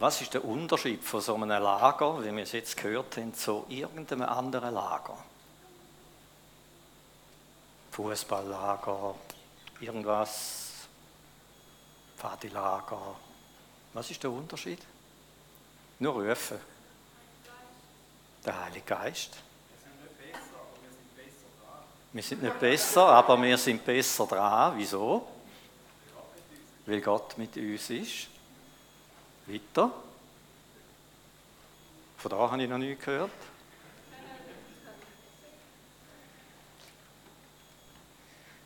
Was ist der Unterschied von so einem Lager, wie wir es jetzt gehört haben, zu irgendeinem anderen Lager? Fußballlager, irgendwas, Pfadilager. Was ist der Unterschied? Nur rufen. Der Heilige Geist. Wir sind nicht besser, aber wir sind besser dran. Wieso? Weil Gott mit uns ist. Weiter. Von da habe ich noch nie gehört.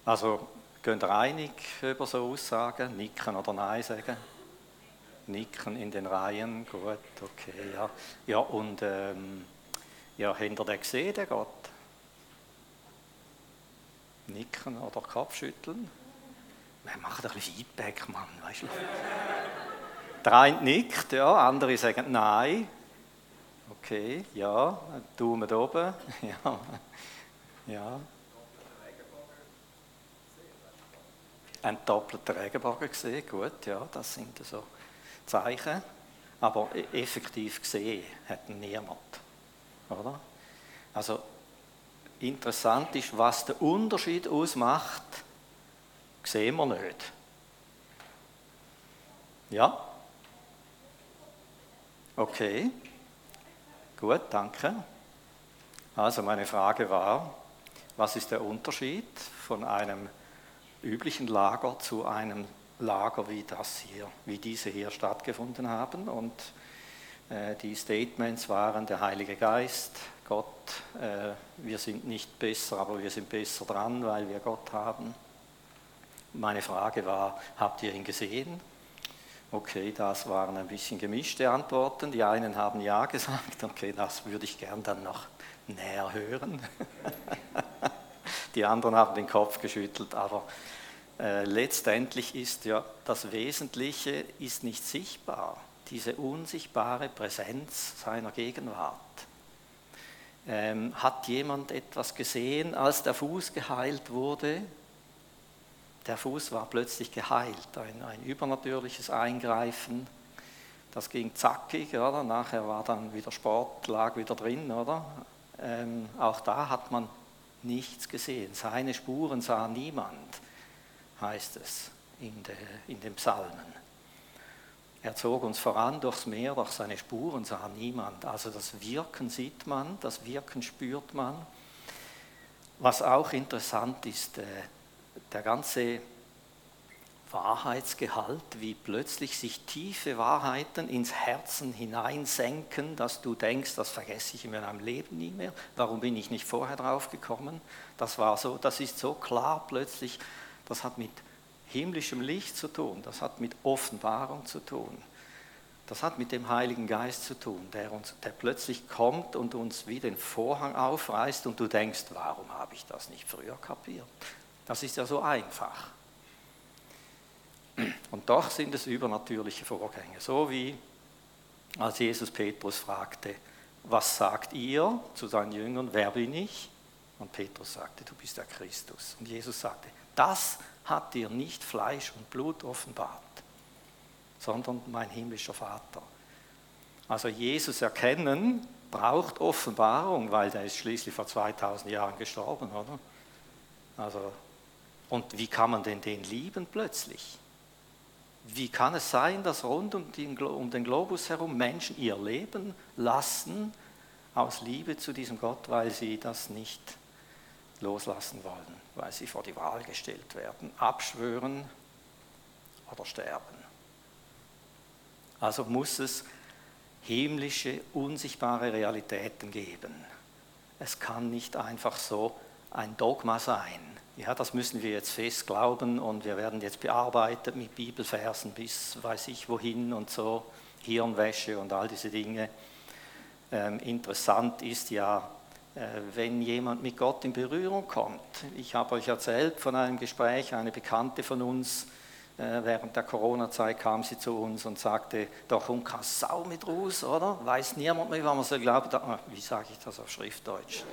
Also, gehen ihr einig über so Aussagen? Nicken oder Nein sagen? Nicken in den Reihen, gut, okay, ja. Ja, und ähm, ja, habt ihr den gesehen, den Gott? Nicken oder Kopfschütteln? Wir machen ein bisschen Feedback, Mann, weißt du? Der eine nickt, ja, andere sagen Nein. Okay, ja, Daumen oben, ja, ja. Ein doppelter Regenbogen gesehen, gut, ja, das sind so Zeichen. Aber e- effektiv gesehen hat niemand, oder? Also interessant ist, was der Unterschied ausmacht, sehen wir nicht. Ja? Okay. Gut, danke. Also meine Frage war, was ist der Unterschied von einem üblichen Lager zu einem Lager wie das hier, wie diese hier stattgefunden haben? Und äh, die Statements waren der Heilige Geist, Gott, äh, wir sind nicht besser, aber wir sind besser dran, weil wir Gott haben. Meine Frage war, habt ihr ihn gesehen? Okay, das waren ein bisschen gemischte Antworten. Die einen haben ja gesagt, okay, das würde ich gern dann noch näher hören. Die anderen haben den Kopf geschüttelt, aber äh, letztendlich ist ja das Wesentliche ist nicht sichtbar, diese unsichtbare Präsenz seiner Gegenwart. Ähm, hat jemand etwas gesehen, als der Fuß geheilt wurde? Der Fuß war plötzlich geheilt, ein, ein übernatürliches Eingreifen. Das ging zackig, oder? Nachher war dann wieder Sport, lag wieder drin, oder? Ähm, auch da hat man nichts gesehen. Seine Spuren sah niemand, heißt es in, de, in den Psalmen. Er zog uns voran durchs Meer, doch seine Spuren sah niemand. Also das Wirken sieht man, das Wirken spürt man. Was auch interessant ist, äh, der ganze Wahrheitsgehalt, wie plötzlich sich tiefe Wahrheiten ins Herzen hineinsenken, dass du denkst, das vergesse ich in meinem Leben nie mehr. Warum bin ich nicht vorher drauf gekommen? Das war so, das ist so klar plötzlich. Das hat mit himmlischem Licht zu tun, das hat mit Offenbarung zu tun. Das hat mit dem Heiligen Geist zu tun, der, uns, der plötzlich kommt und uns wie den Vorhang aufreißt und du denkst, warum habe ich das nicht früher kapiert? Das ist ja so einfach. Und doch sind es übernatürliche Vorgänge, so wie als Jesus Petrus fragte, was sagt ihr zu seinen Jüngern, wer bin ich? Und Petrus sagte, du bist der Christus. Und Jesus sagte, das hat dir nicht Fleisch und Blut offenbart, sondern mein himmlischer Vater. Also Jesus erkennen braucht Offenbarung, weil der ist schließlich vor 2000 Jahren gestorben, oder? Also, und wie kann man denn den lieben plötzlich? Wie kann es sein, dass rund um den, um den Globus herum Menschen ihr Leben lassen aus Liebe zu diesem Gott, weil sie das nicht loslassen wollen? weil sie vor die Wahl gestellt werden, abschwören oder sterben. Also muss es himmlische, unsichtbare Realitäten geben. Es kann nicht einfach so ein Dogma sein. Ja, das müssen wir jetzt fest glauben und wir werden jetzt bearbeitet mit Bibelversen bis weiß ich wohin und so, Hirnwäsche und all diese Dinge. Ähm, interessant ist ja, äh, wenn jemand mit Gott in Berührung kommt. Ich habe euch erzählt von einem Gespräch, eine Bekannte von uns, äh, während der Corona-Zeit kam sie zu uns und sagte, doch um keine Sau mit Ruß, oder? Weiß niemand mehr, was man so glaubt. Ah, wie sage ich das auf Schriftdeutsch?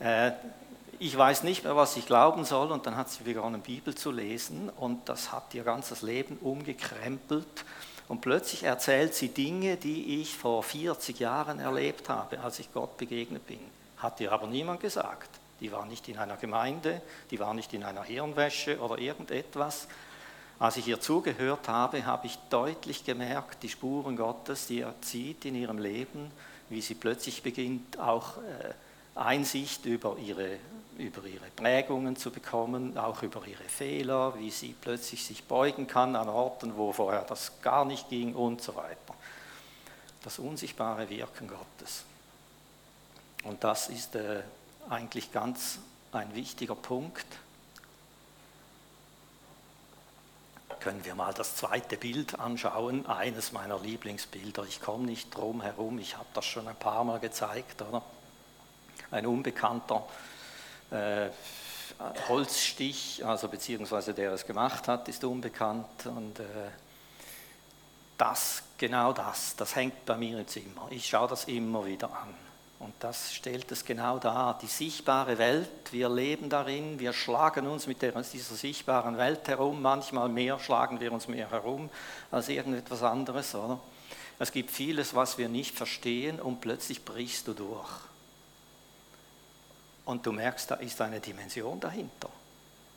Äh, ich weiß nicht mehr, was ich glauben soll. Und dann hat sie begonnen, Bibel zu lesen. Und das hat ihr ganzes Leben umgekrempelt. Und plötzlich erzählt sie Dinge, die ich vor 40 Jahren erlebt habe, als ich Gott begegnet bin. Hat ihr aber niemand gesagt. Die war nicht in einer Gemeinde, die war nicht in einer Hirnwäsche oder irgendetwas. Als ich ihr zugehört habe, habe ich deutlich gemerkt, die Spuren Gottes, die er zieht in ihrem Leben, wie sie plötzlich beginnt, auch äh, Einsicht über ihre, über ihre Prägungen zu bekommen, auch über ihre Fehler, wie sie plötzlich sich beugen kann an Orten, wo vorher das gar nicht ging und so weiter. Das unsichtbare Wirken Gottes. Und das ist äh, eigentlich ganz ein wichtiger Punkt. Können wir mal das zweite Bild anschauen, eines meiner Lieblingsbilder. Ich komme nicht drum herum, ich habe das schon ein paar Mal gezeigt. Oder? Ein unbekannter äh, Holzstich, also beziehungsweise der es gemacht hat, ist unbekannt. Und äh, das, genau das, das hängt bei mir im Zimmer. Ich schaue das immer wieder an. Und das stellt es genau dar, die sichtbare Welt, wir leben darin, wir schlagen uns mit dieser sichtbaren Welt herum, manchmal mehr schlagen wir uns mehr herum als irgendetwas anderes, oder? Es gibt vieles, was wir nicht verstehen und plötzlich brichst du durch. Und du merkst, da ist eine Dimension dahinter.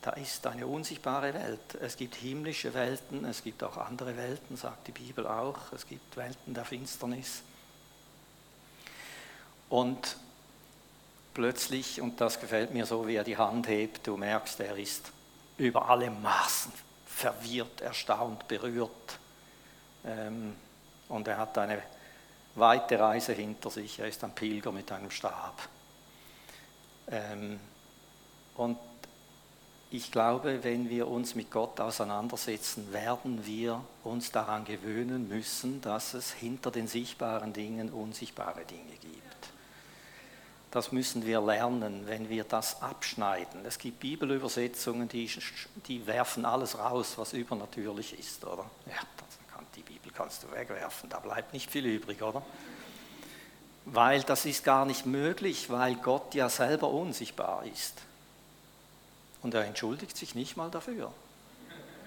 Da ist eine unsichtbare Welt. Es gibt himmlische Welten, es gibt auch andere Welten, sagt die Bibel auch. Es gibt Welten der Finsternis. Und plötzlich, und das gefällt mir so, wie er die Hand hebt, du merkst, er ist über alle Maßen verwirrt, erstaunt, berührt. Ähm, und er hat eine weite Reise hinter sich. Er ist ein Pilger mit einem Stab. Ähm, und ich glaube, wenn wir uns mit Gott auseinandersetzen, werden wir uns daran gewöhnen müssen, dass es hinter den sichtbaren Dingen unsichtbare Dinge gibt. Das müssen wir lernen, wenn wir das abschneiden. Es gibt Bibelübersetzungen, die, die werfen alles raus, was übernatürlich ist, oder? Ja, die Bibel kannst du wegwerfen, da bleibt nicht viel übrig, oder? Weil das ist gar nicht möglich, weil Gott ja selber unsichtbar ist. Und er entschuldigt sich nicht mal dafür.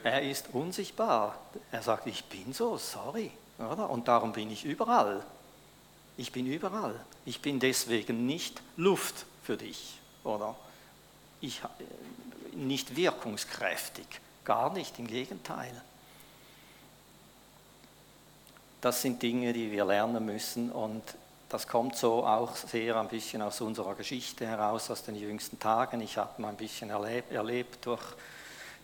Er ist unsichtbar. Er sagt, ich bin so, sorry. Oder? Und darum bin ich überall. Ich bin überall. Ich bin deswegen nicht Luft für dich oder ich, äh, nicht wirkungskräftig. Gar nicht, im Gegenteil. Das sind Dinge, die wir lernen müssen und das kommt so auch sehr ein bisschen aus unserer Geschichte heraus, aus den jüngsten Tagen. Ich habe mal ein bisschen erlebt, erlebt durch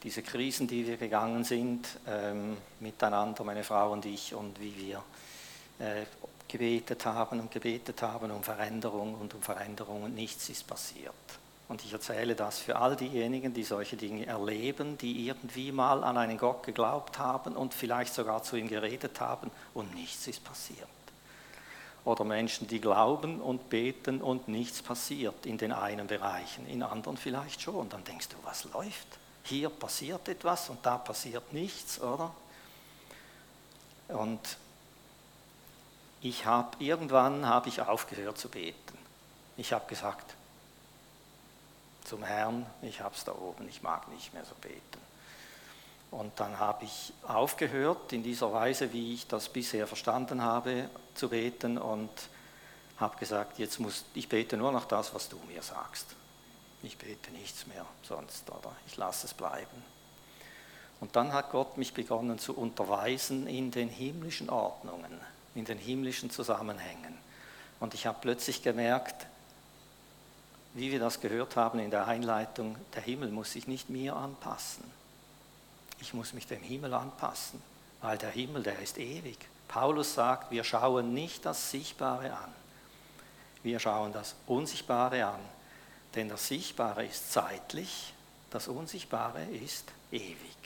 diese Krisen, die wir gegangen sind, ähm, miteinander, meine Frau und ich, und wie wir äh, gebetet haben und gebetet haben um Veränderung und um Veränderung und nichts ist passiert. Und ich erzähle das für all diejenigen, die solche Dinge erleben, die irgendwie mal an einen Gott geglaubt haben und vielleicht sogar zu ihm geredet haben und nichts ist passiert. Oder Menschen, die glauben und beten und nichts passiert in den einen Bereichen, in anderen vielleicht schon. Dann denkst du, was läuft? Hier passiert etwas und da passiert nichts, oder? Und ich habe irgendwann habe ich aufgehört zu beten. Ich habe gesagt zum Herrn, ich habe es da oben, ich mag nicht mehr so beten. Und dann habe ich aufgehört in dieser Weise, wie ich das bisher verstanden habe, zu beten und habe gesagt, jetzt muss ich bete nur noch das, was du mir sagst. Ich bete nichts mehr sonst oder ich lasse es bleiben. Und dann hat Gott mich begonnen zu unterweisen in den himmlischen Ordnungen in den himmlischen Zusammenhängen. Und ich habe plötzlich gemerkt, wie wir das gehört haben in der Einleitung, der Himmel muss sich nicht mir anpassen. Ich muss mich dem Himmel anpassen, weil der Himmel, der ist ewig. Paulus sagt, wir schauen nicht das Sichtbare an, wir schauen das Unsichtbare an, denn das Sichtbare ist zeitlich, das Unsichtbare ist ewig.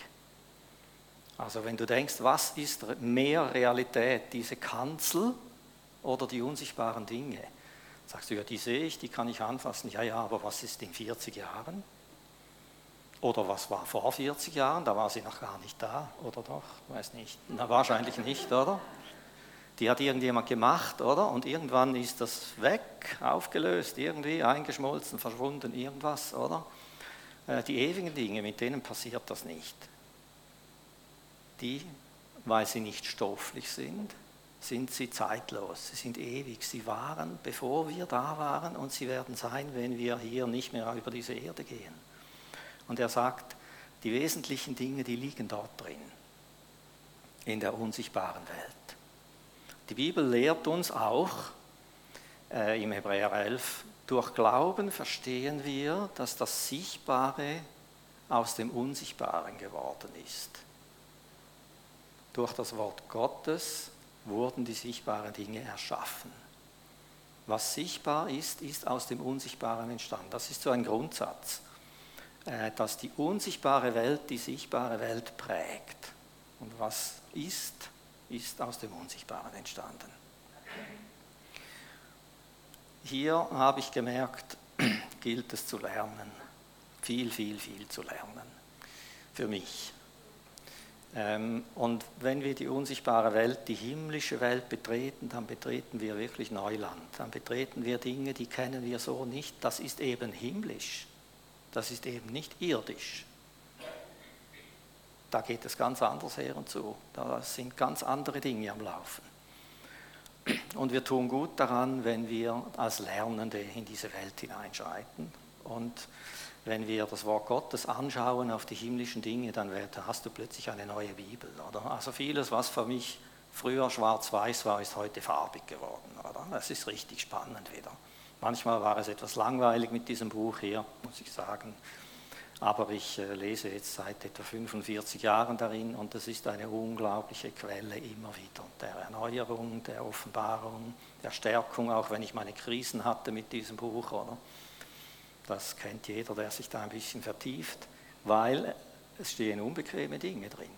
Also wenn du denkst, was ist mehr Realität, diese Kanzel oder die unsichtbaren Dinge? Sagst du, ja, die sehe ich, die kann ich anfassen. Ja, ja, aber was ist in 40 Jahren? Oder was war vor 40 Jahren? Da war sie noch gar nicht da, oder doch? Weiß nicht. Na, wahrscheinlich nicht, oder? Die hat irgendjemand gemacht, oder? Und irgendwann ist das weg, aufgelöst, irgendwie eingeschmolzen, verschwunden, irgendwas, oder? Äh, die ewigen Dinge, mit denen passiert das nicht die weil sie nicht stofflich sind, sind sie zeitlos, sie sind ewig. Sie waren, bevor wir da waren und sie werden sein, wenn wir hier nicht mehr über diese Erde gehen. Und er sagt, die wesentlichen Dinge, die liegen dort drin, in der unsichtbaren Welt. Die Bibel lehrt uns auch äh, im Hebräer 11, durch Glauben verstehen wir, dass das Sichtbare aus dem Unsichtbaren geworden ist. Durch das Wort Gottes wurden die sichtbaren Dinge erschaffen. Was sichtbar ist, ist aus dem Unsichtbaren entstanden. Das ist so ein Grundsatz, dass die unsichtbare Welt die sichtbare Welt prägt. Und was ist, ist aus dem Unsichtbaren entstanden. Hier habe ich gemerkt, gilt es zu lernen, viel, viel, viel zu lernen, für mich. Ähm, und wenn wir die unsichtbare Welt, die himmlische Welt betreten, dann betreten wir wirklich Neuland. Dann betreten wir Dinge, die kennen wir so nicht. Das ist eben himmlisch. Das ist eben nicht irdisch. Da geht es ganz anders her und zu. Da sind ganz andere Dinge am Laufen. Und wir tun gut daran, wenn wir als Lernende in diese Welt hineinschreiten und wenn wir das Wort Gottes anschauen auf die himmlischen Dinge, dann hast du plötzlich eine neue Bibel. Oder? Also vieles, was für mich früher schwarz-weiß war, ist heute farbig geworden. Oder? Das ist richtig spannend wieder. Manchmal war es etwas langweilig mit diesem Buch hier, muss ich sagen. Aber ich äh, lese jetzt seit etwa 45 Jahren darin und es ist eine unglaubliche Quelle immer wieder der Erneuerung, der Offenbarung, der Stärkung, auch wenn ich meine Krisen hatte mit diesem Buch. Oder? Das kennt jeder, der sich da ein bisschen vertieft, weil es stehen unbequeme Dinge drin.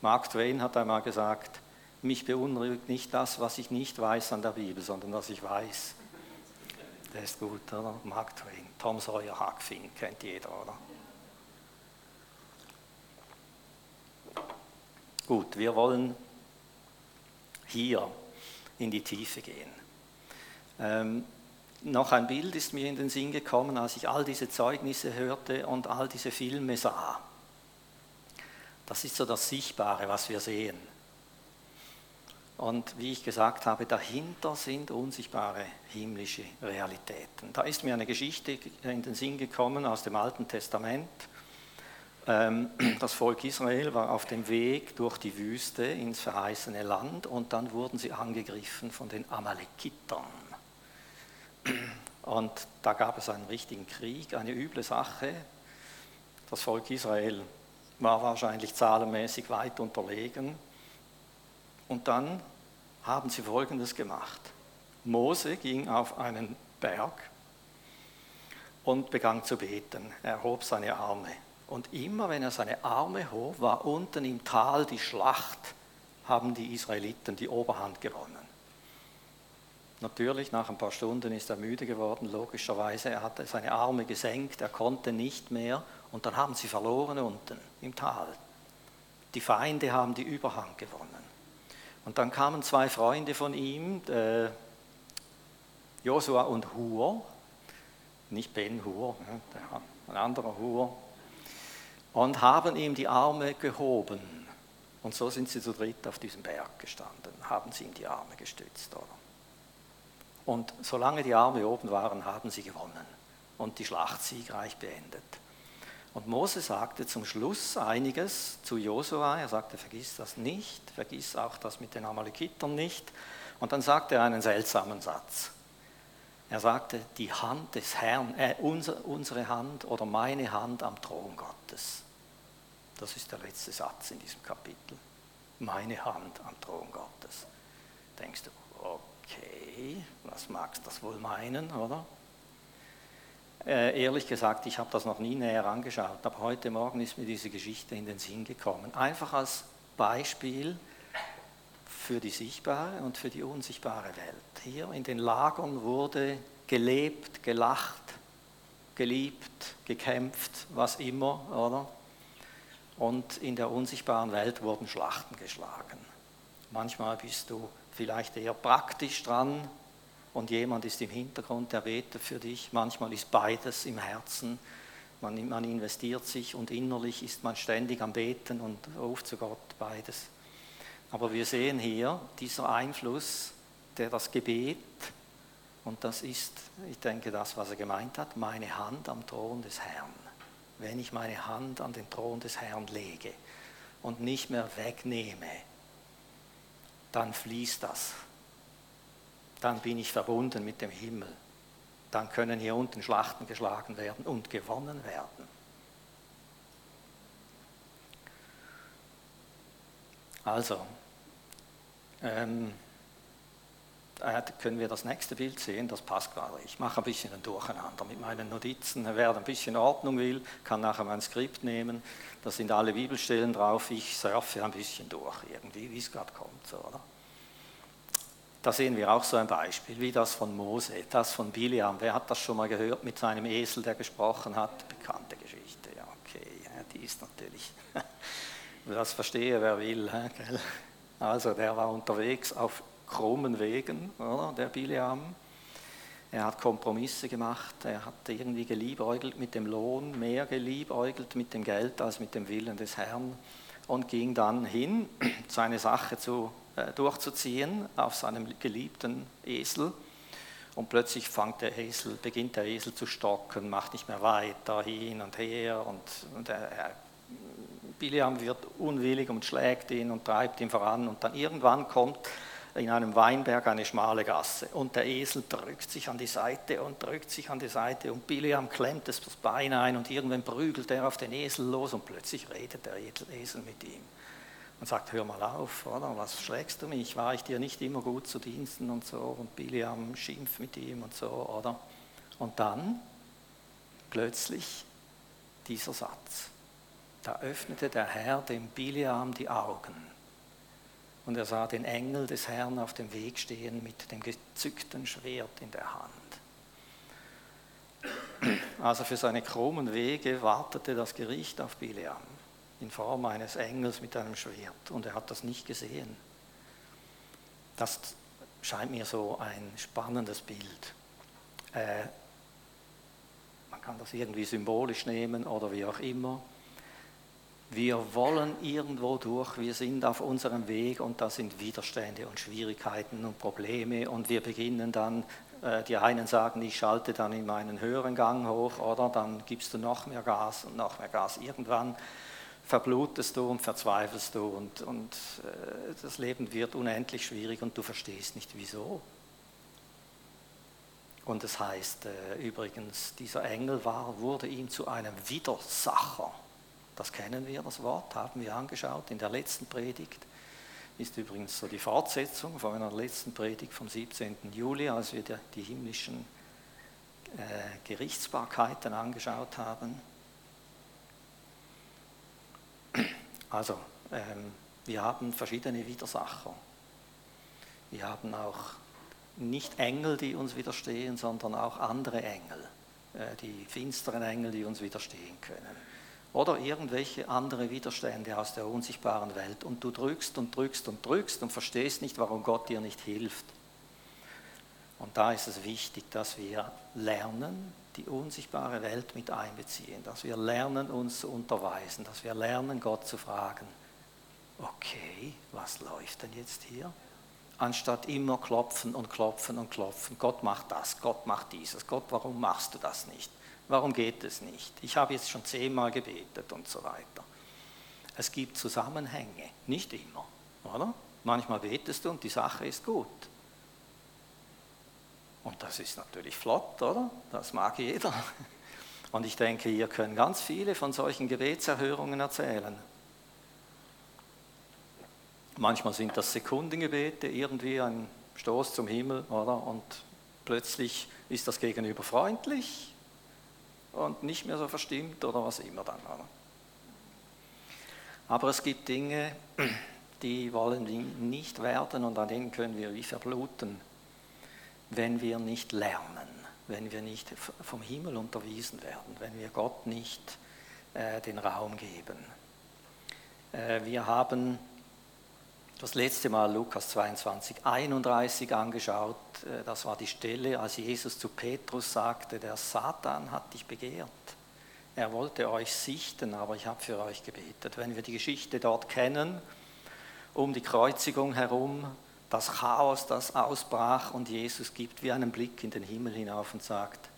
Mark Twain hat einmal gesagt, mich beunruhigt nicht das, was ich nicht weiß an der Bibel, sondern was ich weiß. Der ist gut, oder? Mark Twain. Tom Sawyer, Huck Finn, kennt jeder, oder? Gut, wir wollen hier in die Tiefe gehen. Ähm, noch ein Bild ist mir in den Sinn gekommen, als ich all diese Zeugnisse hörte und all diese Filme sah. Das ist so das Sichtbare, was wir sehen. Und wie ich gesagt habe, dahinter sind unsichtbare himmlische Realitäten. Da ist mir eine Geschichte in den Sinn gekommen aus dem Alten Testament. Ähm, das Volk Israel war auf dem Weg durch die Wüste ins verheißene Land und dann wurden sie angegriffen von den Amalekitern. Und da gab es einen richtigen Krieg, eine üble Sache. Das Volk Israel war wahrscheinlich zahlenmäßig weit unterlegen. Und dann haben sie Folgendes gemacht. Mose ging auf einen Berg und begann zu beten. Er hob seine Arme. Und immer wenn er seine Arme hob, war unten im Tal die Schlacht, haben die Israeliten die Oberhand gewonnen. Natürlich, nach ein paar Stunden ist er müde geworden, logischerweise. Er hatte seine Arme gesenkt, er konnte nicht mehr. Und dann haben sie verloren unten im Tal. Die Feinde haben die Überhand gewonnen. Und dann kamen zwei Freunde von ihm, Josua und Hur, nicht Ben Hur, ein anderer Hur, und haben ihm die Arme gehoben. Und so sind sie zu dritt auf diesem Berg gestanden, haben sie ihm die Arme gestützt. Oder? Und solange die Arme oben waren, haben sie gewonnen und die Schlacht siegreich beendet. Und Mose sagte zum Schluss einiges zu Josua. Er sagte, vergiss das nicht, vergiss auch das mit den Amalekitern nicht. Und dann sagte er einen seltsamen Satz. Er sagte, die Hand des Herrn, äh, unser, unsere Hand oder meine Hand am Thron Gottes. Das ist der letzte Satz in diesem Kapitel. Meine Hand am Thron Gottes. Denkst du, okay, was magst du das wohl meinen, oder? Äh, ehrlich gesagt, ich habe das noch nie näher angeschaut, aber heute Morgen ist mir diese Geschichte in den Sinn gekommen. Einfach als Beispiel für die sichtbare und für die unsichtbare Welt. Hier in den Lagern wurde gelebt, gelacht, geliebt, gekämpft, was immer, oder? Und in der unsichtbaren Welt wurden Schlachten geschlagen. Manchmal bist du vielleicht eher praktisch dran und jemand ist im Hintergrund, der betet für dich. Manchmal ist beides im Herzen. man, man investiert sich und innerlich ist man ständig am Beten und ruft zu Gott beides. Aber wir sehen hier dieser Einfluss, der das Gebet, und das ist, ich denke, das, was er gemeint hat, meine Hand am Thron des Herrn. Wenn ich meine Hand an den Thron des Herrn lege und nicht mehr wegnehme, dann fließt das. Dann bin ich verbunden mit dem Himmel. Dann können hier unten Schlachten geschlagen werden und gewonnen werden. Also, ähm, äh, können wir das nächste Bild sehen, das passt gerade. Ich mache ein bisschen ein Durcheinander mit meinen Notizen. Wer ein bisschen Ordnung will, kann nachher mein Skript nehmen. Da sind alle Bibelstellen drauf. Ich surfe ein bisschen durch, irgendwie, wie es gerade kommt. So, oder? Da sehen wir auch so ein Beispiel, wie das von Mose, das von Biliam. Wer hat das schon mal gehört mit seinem Esel, der gesprochen hat? Bekannte Geschichte, ja, okay. Die ist natürlich, das verstehe wer will. Also, der war unterwegs auf krummen Wegen, oder, der Biliam. Er hat Kompromisse gemacht, er hat irgendwie geliebäugelt mit dem Lohn, mehr geliebäugelt mit dem Geld als mit dem Willen des Herrn und ging dann hin, seine Sache zu, durchzuziehen auf seinem geliebten Esel. Und plötzlich fängt der Esel, beginnt der Esel zu stocken, macht nicht mehr weiter, hin und her. Und, und er, er, Biliam wird unwillig und schlägt ihn und treibt ihn voran. Und dann irgendwann kommt in einem Weinberg eine schmale Gasse und der Esel drückt sich an die Seite und drückt sich an die Seite und Biliam klemmt das Bein ein und irgendwann prügelt er auf den Esel los und plötzlich redet der Esel mit ihm und sagt, hör mal auf, oder? was schlägst du mich, war ich dir nicht immer gut zu Diensten und so und Biliam schimpft mit ihm und so, oder? Und dann plötzlich dieser Satz, da öffnete der Herr dem Biliam die Augen und er sah den Engel des Herrn auf dem Weg stehen mit dem gezückten Schwert in der Hand. Also für seine krummen Wege wartete das Gericht auf Bileam in Form eines Engels mit einem Schwert und er hat das nicht gesehen. Das scheint mir so ein spannendes Bild. Äh, man kann das irgendwie symbolisch nehmen oder wie auch immer. Wir wollen irgendwo durch, wir sind auf unserem Weg und da sind Widerstände und Schwierigkeiten und Probleme und wir beginnen dann, äh, die einen sagen, ich schalte dann in meinen höheren Gang hoch oder dann gibst du noch mehr Gas und noch mehr Gas. Irgendwann verblutest du und verzweifelst du und, und äh, das Leben wird unendlich schwierig und du verstehst nicht wieso. Und es das heißt äh, übrigens, dieser Engel war, wurde ihm zu einem Widersacher das kennen wir, das Wort, haben wir angeschaut in der letzten Predigt. Ist übrigens so die Fortsetzung von einer letzten Predigt vom 17. Juli, als wir die himmlischen äh, Gerichtsbarkeiten angeschaut haben. Also, ähm, wir haben verschiedene Widersacher. Wir haben auch nicht Engel, die uns widerstehen, sondern auch andere Engel, äh, die finsteren Engel, die uns widerstehen können oder irgendwelche andere Widerstände aus der unsichtbaren Welt und du drückst und drückst und drückst und verstehst nicht, warum Gott dir nicht hilft. Und da ist es wichtig, dass wir lernen, die unsichtbare Welt mit einbeziehen, dass wir lernen, uns zu unterweisen, dass wir lernen, Gott zu fragen, okay, was läuft denn jetzt hier? Anstatt immer klopfen und klopfen und klopfen, Gott macht das, Gott macht dieses, Gott, warum machst du das nicht? Warum geht es nicht? Ich habe jetzt schon zehnmal gebetet und so weiter. Es gibt Zusammenhänge, nicht immer, oder? Manchmal betest du und die Sache ist gut. Und das ist natürlich flott, oder? Das mag jeder. Und ich denke, ihr könnt ganz viele von solchen Gebetserhörungen erzählen. Manchmal sind das Sekundengebete, irgendwie ein Stoß zum Himmel, oder? Und plötzlich ist das Gegenüber freundlich und nicht mehr so verstimmt oder was immer dann. Aber es gibt Dinge, die wollen nicht werden und an denen können wir wie verbluten, wenn wir nicht lernen, wenn wir nicht vom Himmel unterwiesen werden, wenn wir Gott nicht äh, den Raum geben. Äh, wir haben das letzte Mal Lukas 22, 31 angeschaut. Äh, das war die Stelle, als Jesus zu Petrus sagte, der Satan hat dich begehrt, Er wollte euch sichten, aber ich habe für euch gebetet. Wenn wir die Geschichte dort kennen, um die Kreuzigung herum, das Chaos, das ausbrach und Jesus gibt wie einen Blick in den Himmel hinauf und sagt,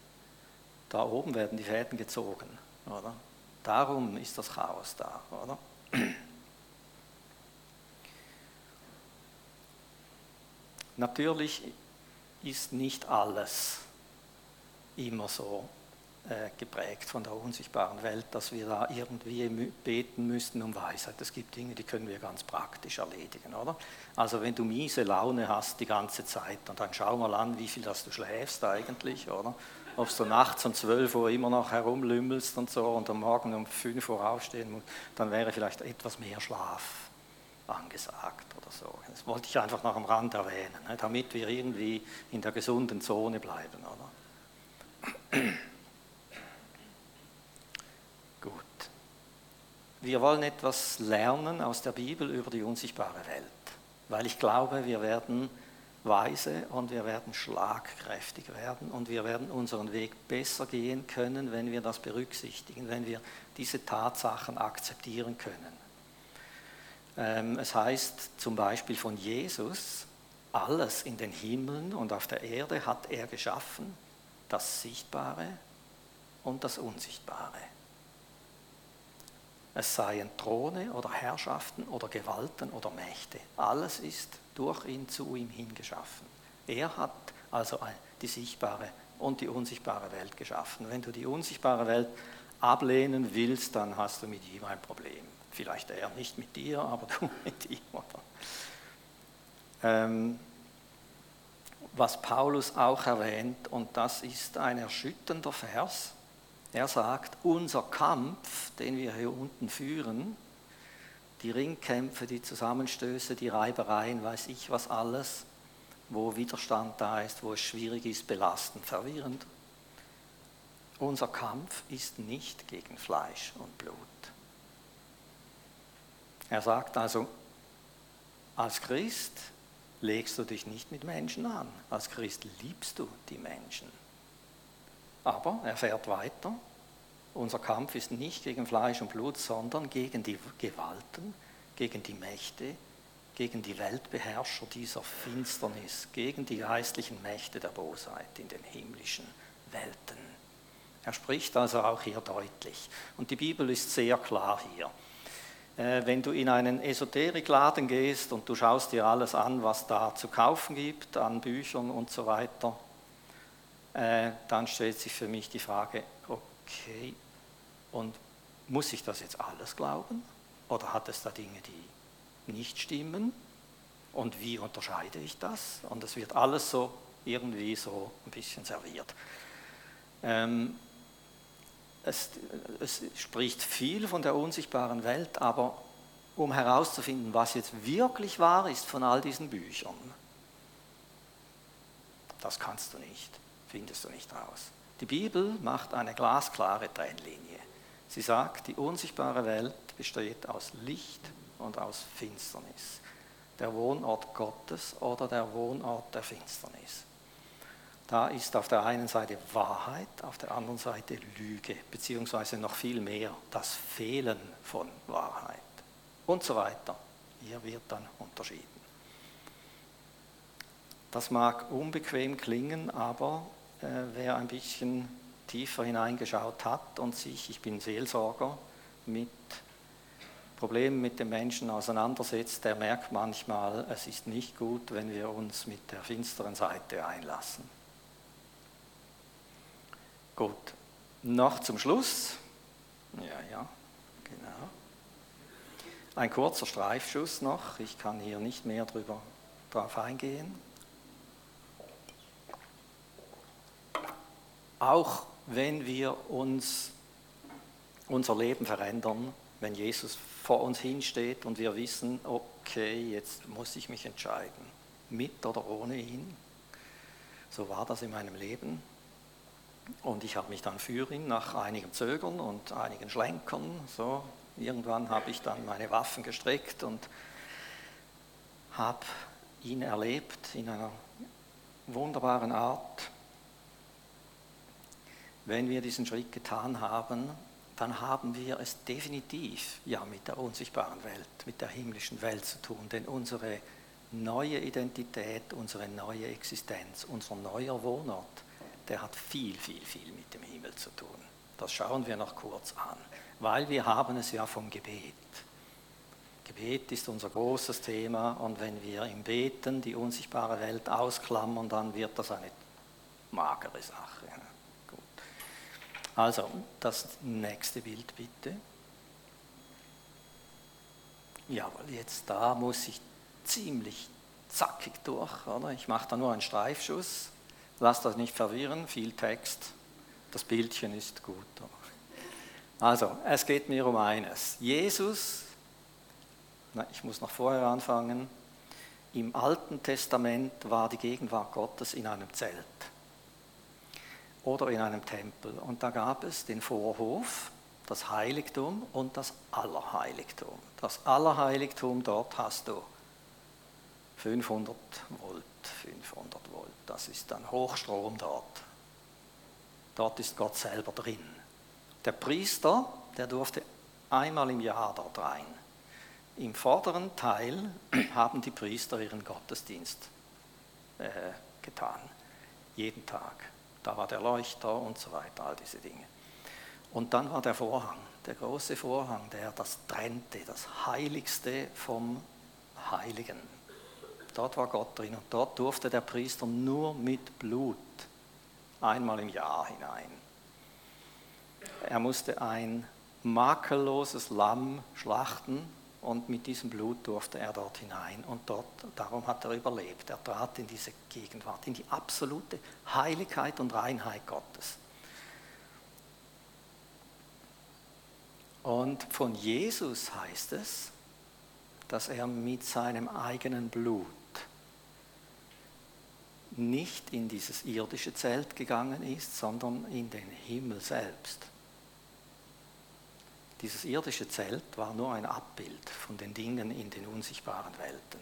da oben werden die Fäden gezogen, oder? Darum ist das Chaos da, oder? Natürlich ist nicht alles immer so geprägt von der unsichtbaren Welt, dass wir da irgendwie beten müssten um Weisheit. Es gibt Dinge, die können wir ganz praktisch erledigen, oder? Also wenn du miese Laune hast die ganze Zeit, und dann schau mal an, wie viel das du schläfst eigentlich, oder? Ob du nachts um 12 Uhr immer noch herumlümmelst und so und am Morgen um 5 Uhr aufstehen musst, dann wäre vielleicht etwas mehr Schlaf angesagt oder so. Das wollte ich einfach noch am Rand erwähnen, ne, damit wir irgendwie in der gesunden Zone bleiben, oder? Wir wollen etwas lernen aus der Bibel über die unsichtbare Welt, weil ich glaube, wir werden weise und wir werden schlagkräftig werden und wir werden unseren Weg besser gehen können, wenn wir das berücksichtigen, wenn wir diese Tatsachen akzeptieren können. Ähm, es heißt zum Beispiel von Jesus, alles in den Himmeln und auf der Erde hat er geschaffen, das Sichtbare und das Unsichtbare es seien Throne oder Herrschaften oder Gewalten oder Mächte. Alles ist durch ihn zu ihm hingeschaffen. Er hat also die sichtbare und die unsichtbare Welt geschaffen. Wenn du die unsichtbare Welt ablehnen willst, dann hast du mit ihm ein Problem. Vielleicht er nicht mit dir, aber du mit ihm. Ähm, was Paulus auch erwähnt, und das ist ein erschütternder Vers, er sagt, unser Kampf, den wir hier unten führen, die Ringkämpfe, die Zusammenstöße, die Reibereien, weiß ich was alles, wo Widerstand da ist, wo es schwierig ist, belastend, verwirrend. Unser Kampf ist nicht gegen Fleisch und Blut. Er sagt also, als Christ legst du dich nicht mit Menschen an, als Christ liebst du die Menschen. Aber er fährt weiter. Unser Kampf ist nicht gegen Fleisch und Blut, sondern gegen die Gewalten, gegen die Mächte, gegen die Weltbeherrscher dieser Finsternis, gegen die geistlichen Mächte der Bosheit in den himmlischen Welten. Er spricht also auch hier deutlich. Und die Bibel ist sehr klar hier. Äh, wenn du in einen Esoterikladen gehst und du schaust dir alles an, was da zu kaufen gibt, an Büchern und so weiter, äh, dann stellt sich für mich die Frage, okay, und muss ich das jetzt alles glauben? Oder hat es da Dinge, die nicht stimmen? Und wie unterscheide ich das? Und es wird alles so irgendwie so ein bisschen serviert. Ähm, es, es, spricht viel von der unsichtbaren Welt, aber um herauszufinden, was jetzt wirklich wahr ist von all diesen Büchern, das kannst du nicht findest du nicht raus. Die Bibel macht eine glasklare Trennlinie. Sie sagt, die unsichtbare Welt besteht aus Licht und aus Finsternis. Der Wohnort Gottes oder der Wohnort der Finsternis. Da ist auf der einen Seite Wahrheit, auf der anderen Seite Lüge, beziehungsweise noch viel mehr das Fehlen von Wahrheit und so weiter. Hier wird dann unterschieden. Das mag unbequem klingen, aber äh, wer ein bisschen tiefer hineingeschaut hat und sich, ich bin Seelsorger, mit Problemen mit den Menschen auseinandersetzt, der merkt manchmal, es ist nicht gut, wenn wir uns mit der finsteren Seite einlassen. Gut, noch zum Schluss. Ja, ja, genau. Ein kurzer Streifschuss noch. Ich kann hier nicht mehr drüber, drauf eingehen. Auch wenn wir uns unser Leben verändern, wenn Jesus vor uns hinsteht und wir wissen, okay, jetzt muss ich mich entscheiden, mit oder ohne ihn. So war das in meinem Leben. Und ich habe mich dann für ihn nach einigem Zögern und einigen Schlenkern, so irgendwann habe ich dann meine Waffen gestreckt und habe ihn erlebt in einer wunderbaren Art wenn wir diesen Schritt getan haben, dann haben wir es definitiv ja mit der unsichtbaren Welt, mit der himmlischen Welt zu tun, denn unsere neue Identität, unsere neue Existenz, unser neuer Wohnort, der hat viel, viel, viel mit dem Himmel zu tun. Das schauen wir noch kurz an, weil wir haben es ja vom Gebet. Gebet ist unser großes Thema und wenn wir im Beten die unsichtbare Welt ausklammern, dann wird das eine magere Sache. Also, das nächste Bild bitte. Jawohl, jetzt da muss ich ziemlich zackig durch, oder? Ich mache da nur einen Streifschuss. Lasst das nicht verwirren, viel Text. Das Bildchen ist gut. Also, es geht mir um eines. Jesus ich muss noch vorher anfangen. Im Alten Testament war die Gegenwart Gottes in einem Zelt oder in einem Tempel. Und da gab es den Vorhof, das Heiligtum und das Allerheiligtum. Das Allerheiligtum, dort hast du 500 Volt, 500 Volt. Das ist dann Hochstrom dort. Dort ist Gott selber drin. Der Priester, der durfte einmal im Jahr dort rein. Im vorderen Teil haben die Priester ihren Gottesdienst äh, getan, jeden Tag. Da war der Leuchter und so weiter, all diese Dinge. Und dann war der Vorhang, der große Vorhang, der das trennte, das Heiligste vom Heiligen. Dort war Gott drin und dort durfte der Priester nur mit Blut einmal im Jahr hinein. Er musste ein makelloses Lamm schlachten und mit diesem Blut durfte er dort hinein und dort, darum hat er überlebt. Er trat in diese Gegenwart, in die absolute Heiligkeit und Reinheit Gottes. Und von Jesus heißt es, dass er mit seinem eigenen Blut nicht in dieses irdische Zelt gegangen ist, sondern in den Himmel selbst. Dieses irdische Zelt war nur ein Abbild von den Dingen in den unsichtbaren Welten.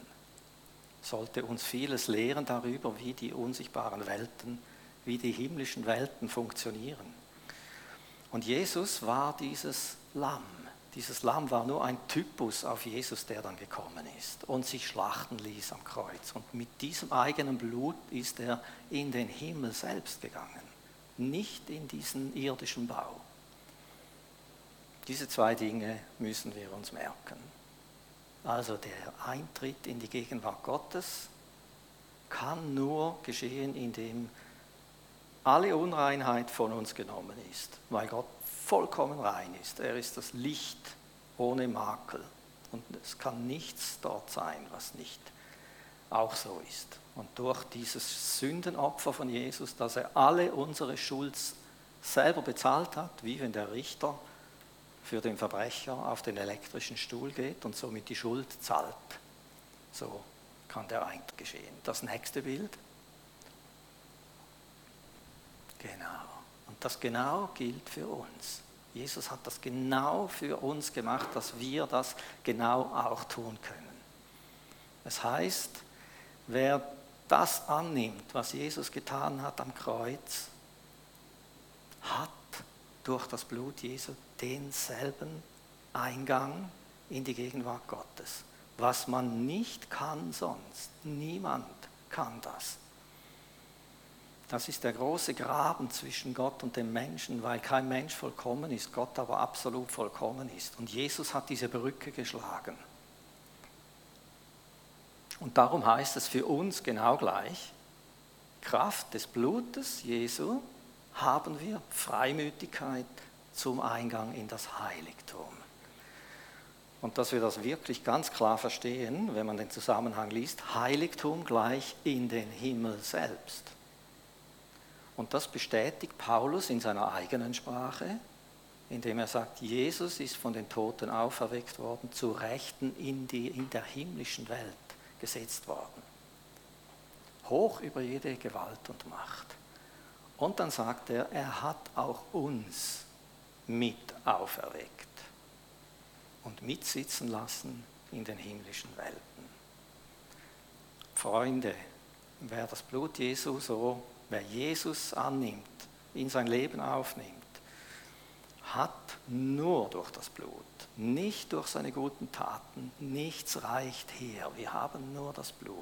Sollte uns vieles lehren darüber, wie die unsichtbaren Welten, wie die himmlischen Welten funktionieren. Und Jesus war dieses Lamm. Dieses Lamm war nur ein Typus auf Jesus, der dann gekommen ist und sich schlachten ließ am Kreuz. Und mit diesem eigenen Blut ist er in den Himmel selbst gegangen, nicht in diesen irdischen Bau. Diese zwei Dinge müssen wir uns merken. Also der Eintritt in die Gegenwart Gottes kann nur geschehen, indem alle Unreinheit von uns genommen ist, weil Gott vollkommen rein ist. Er ist das Licht ohne Makel. Und es kann nichts dort sein, was nicht auch so ist. Und durch dieses Sündenopfer von Jesus, dass er alle unsere Schuld selber bezahlt hat, wie wenn der Richter für den Verbrecher auf den elektrischen Stuhl geht und somit die Schuld zahlt. So kann der Eintritt geschehen. Das nächste Bild. Genau. Und das genau gilt für uns. Jesus hat das genau für uns gemacht, dass wir das genau auch tun können. Das heißt, wer das annimmt, was Jesus getan hat am Kreuz, hat durch das Blut Jesu denselben Eingang in die Gegenwart Gottes. Was man nicht kann sonst. Niemand kann das. Das ist der große Graben zwischen Gott und dem Menschen, weil kein Mensch vollkommen ist, Gott aber absolut vollkommen ist. Und Jesus hat diese Brücke geschlagen. Und darum heißt es für uns genau gleich, Kraft des Blutes Jesu haben wir Freimütigkeit zum Eingang in das Heiligtum. Und dass wir das wirklich ganz klar verstehen, wenn man den Zusammenhang liest, Heiligtum gleich in den Himmel selbst. Und das bestätigt Paulus in seiner eigenen Sprache, indem er sagt, Jesus ist von den Toten auferweckt worden, zu Rechten in, die, in der himmlischen Welt gesetzt worden. Hoch über jede Gewalt und Macht. Und dann sagt er, er hat auch uns mit auferweckt und mitsitzen lassen in den himmlischen Welten. Freunde, wer das Blut Jesu so, wer Jesus annimmt, in sein Leben aufnimmt, hat nur durch das Blut, nicht durch seine guten Taten. Nichts reicht her. Wir haben nur das Blut.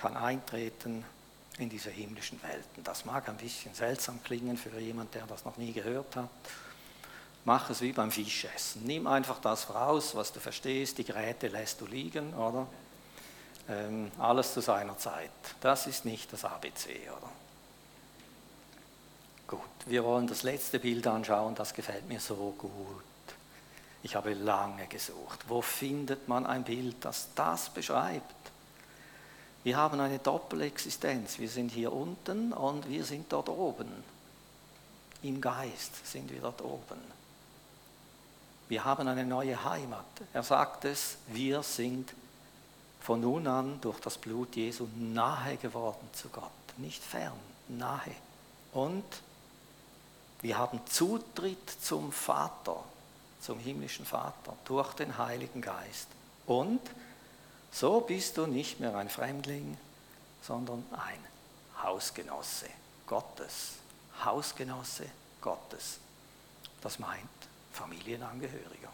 Kann eintreten in diese himmlischen Welten. Das mag ein bisschen seltsam klingen für jemand, der das noch nie gehört hat. Mach es wie beim Fischessen. Nimm einfach das raus, was du verstehst. Die Geräte lässt du liegen, oder? Ähm, alles zu seiner Zeit. Das ist nicht das ABC, oder? Gut, wir wollen das letzte Bild anschauen, das gefällt mir so gut. Ich habe lange gesucht. Wo findet man ein Bild, das das beschreibt? Wir haben eine Doppelexistenz. Wir sind hier unten und wir sind dort oben. Im Geist sind wir dort oben. Wir haben eine neue Heimat. Er sagt es, wir sind von nun an durch das Blut Jesu nahe geworden zu Gott. Nicht fern, nahe. Und wir haben Zutritt zum Vater, zum himmlischen Vater, durch den Heiligen Geist. Und so bist du nicht mehr ein Fremdling, sondern ein Hausgenosse Gottes. Hausgenosse Gottes. Das meint Familienangehöriger.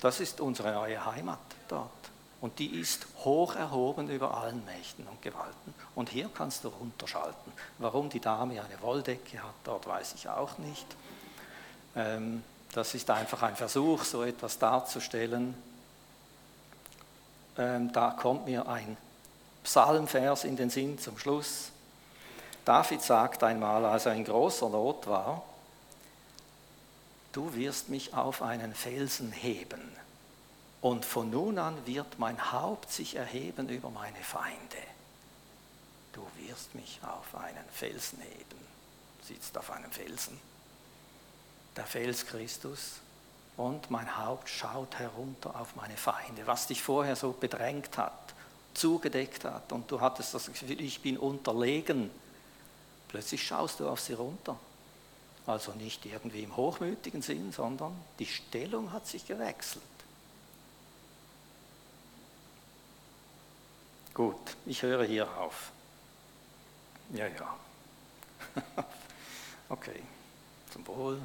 Das ist unsere neue Heimat dort. Und die ist hoch erhoben über allen Mächten und Gewalten. Und hier kannst du runterschalten. Warum die Dame eine Wolldecke hat, dort weiß ich auch nicht. Ähm, das ist einfach ein Versuch, so etwas darzustellen. Ähm, da kommt mir ein Psalmvers in den Sinn zum Schluss. David sagt einmal, als er in großer Not war, du wirst mich auf einen Felsen heben und von nun an wird mein Haupt sich erheben über meine Feinde. Du wirst mich auf einen Felsen heben. Sitzt auf einem Felsen. Der Fels Christus. Und mein Haupt schaut herunter auf meine Feinde. Was dich vorher so bedrängt hat, zugedeckt hat und du hattest das Gefühl, ich bin unterlegen. Plötzlich schaust du auf sie runter. Also nicht irgendwie im hochmütigen Sinn, sondern die Stellung hat sich gewechselt. Gut, ich höre hier auf. Ja, ja. Okay, zum Wohl.